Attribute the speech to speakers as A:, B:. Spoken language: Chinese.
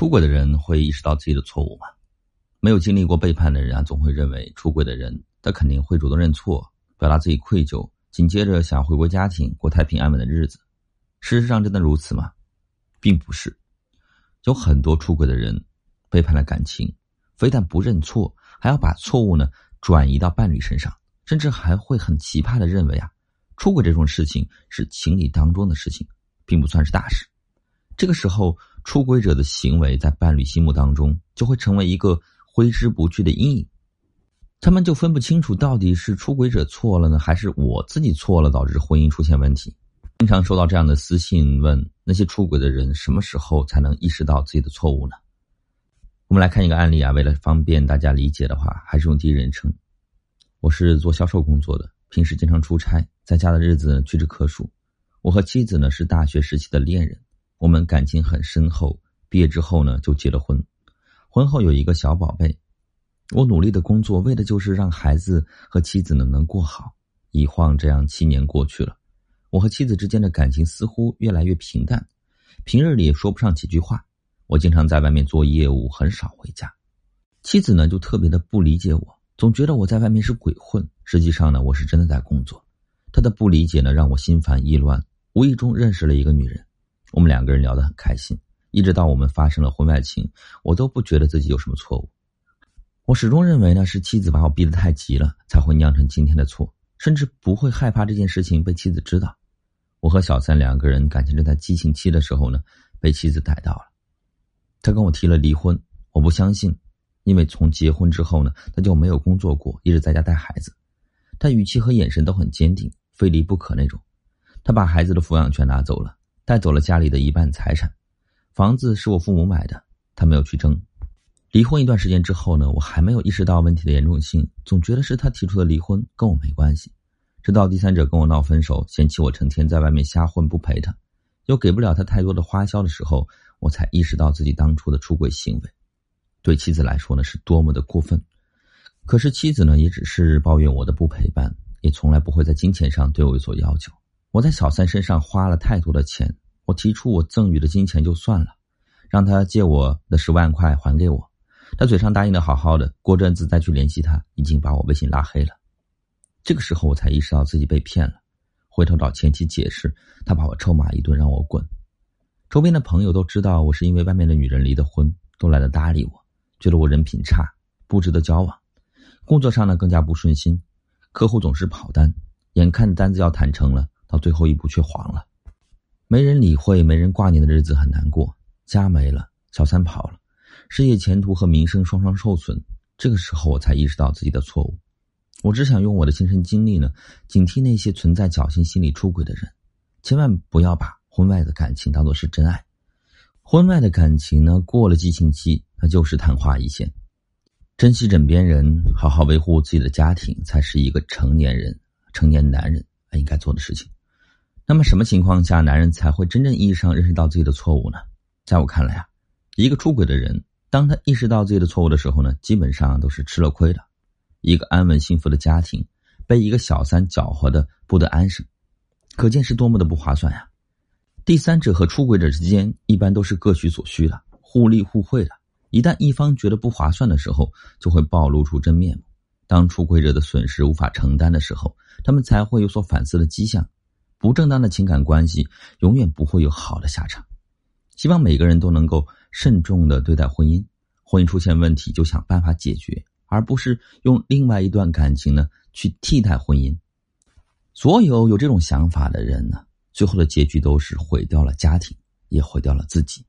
A: 出轨的人会意识到自己的错误吗？没有经历过背叛的人啊，总会认为出轨的人他肯定会主动认错，表达自己愧疚，紧接着想回归家庭，过太平安稳的日子。事实上，真的如此吗？并不是。有很多出轨的人背叛了感情，非但不认错，还要把错误呢转移到伴侣身上，甚至还会很奇葩的认为啊，出轨这种事情是情理当中的事情，并不算是大事。这个时候，出轨者的行为在伴侣心目当中就会成为一个挥之不去的阴影，他们就分不清楚到底是出轨者错了呢，还是我自己错了导致婚姻出现问题。经常收到这样的私信，问那些出轨的人什么时候才能意识到自己的错误呢？我们来看一个案例啊，为了方便大家理解的话，还是用第一人称。我是做销售工作的，平时经常出差，在家的日子屈指可数。我和妻子呢是大学时期的恋人。我们感情很深厚，毕业之后呢就结了婚，婚后有一个小宝贝。我努力的工作，为的就是让孩子和妻子呢能过好。一晃这样七年过去了，我和妻子之间的感情似乎越来越平淡，平日里也说不上几句话。我经常在外面做业务，很少回家。妻子呢就特别的不理解我，总觉得我在外面是鬼混，实际上呢我是真的在工作。她的不理解呢让我心烦意乱，无意中认识了一个女人。我们两个人聊得很开心，一直到我们发生了婚外情，我都不觉得自己有什么错误。我始终认为呢，是妻子把我逼得太急了，才会酿成今天的错，甚至不会害怕这件事情被妻子知道。我和小三两个人感情正在激情期的时候呢，被妻子逮到了。他跟我提了离婚，我不相信，因为从结婚之后呢，他就没有工作过，一直在家带孩子。他语气和眼神都很坚定，非离不可那种。他把孩子的抚养权拿走了。带走了家里的一半财产，房子是我父母买的，他没有去争。离婚一段时间之后呢，我还没有意识到问题的严重性，总觉得是他提出的离婚，跟我没关系。直到第三者跟我闹分手，嫌弃我成天在外面瞎混不陪他，又给不了他太多的花销的时候，我才意识到自己当初的出轨行为，对妻子来说呢是多么的过分。可是妻子呢也只是抱怨我的不陪伴，也从来不会在金钱上对我有所要求。我在小三身上花了太多的钱，我提出我赠予的金钱就算了，让他借我的十万块还给我，他嘴上答应的好好的，过阵子再去联系他，已经把我微信拉黑了。这个时候我才意识到自己被骗了，回头找前妻解释，他把我臭骂一顿，让我滚。周边的朋友都知道我是因为外面的女人离的婚，都懒得搭理我，觉得我人品差，不值得交往。工作上呢更加不顺心，客户总是跑单，眼看单子要谈成了。到最后一步却黄了，没人理会，没人挂念的日子很难过。家没了，小三跑了，事业前途和名声双双受损。这个时候，我才意识到自己的错误。我只想用我的亲身经历呢，警惕那些存在侥幸心理出轨的人，千万不要把婚外的感情当做是真爱。婚外的感情呢，过了激情期，那就是昙花一现。珍惜枕边人，好好维护自己的家庭，才是一个成年人、成年男人应该做的事情。那么什么情况下男人才会真正意义上认识到自己的错误呢？在我看来啊，一个出轨的人，当他意识到自己的错误的时候呢，基本上都是吃了亏的。一个安稳幸福的家庭，被一个小三搅和的不得安生，可见是多么的不划算呀！第三者和出轨者之间一般都是各取所需的，互利互惠的。一旦一方觉得不划算的时候，就会暴露出真面目。当出轨者的损失无法承担的时候，他们才会有所反思的迹象。不正当的情感关系永远不会有好的下场。希望每个人都能够慎重的对待婚姻，婚姻出现问题就想办法解决，而不是用另外一段感情呢去替代婚姻。所有有这种想法的人呢，最后的结局都是毁掉了家庭，也毁掉了自己。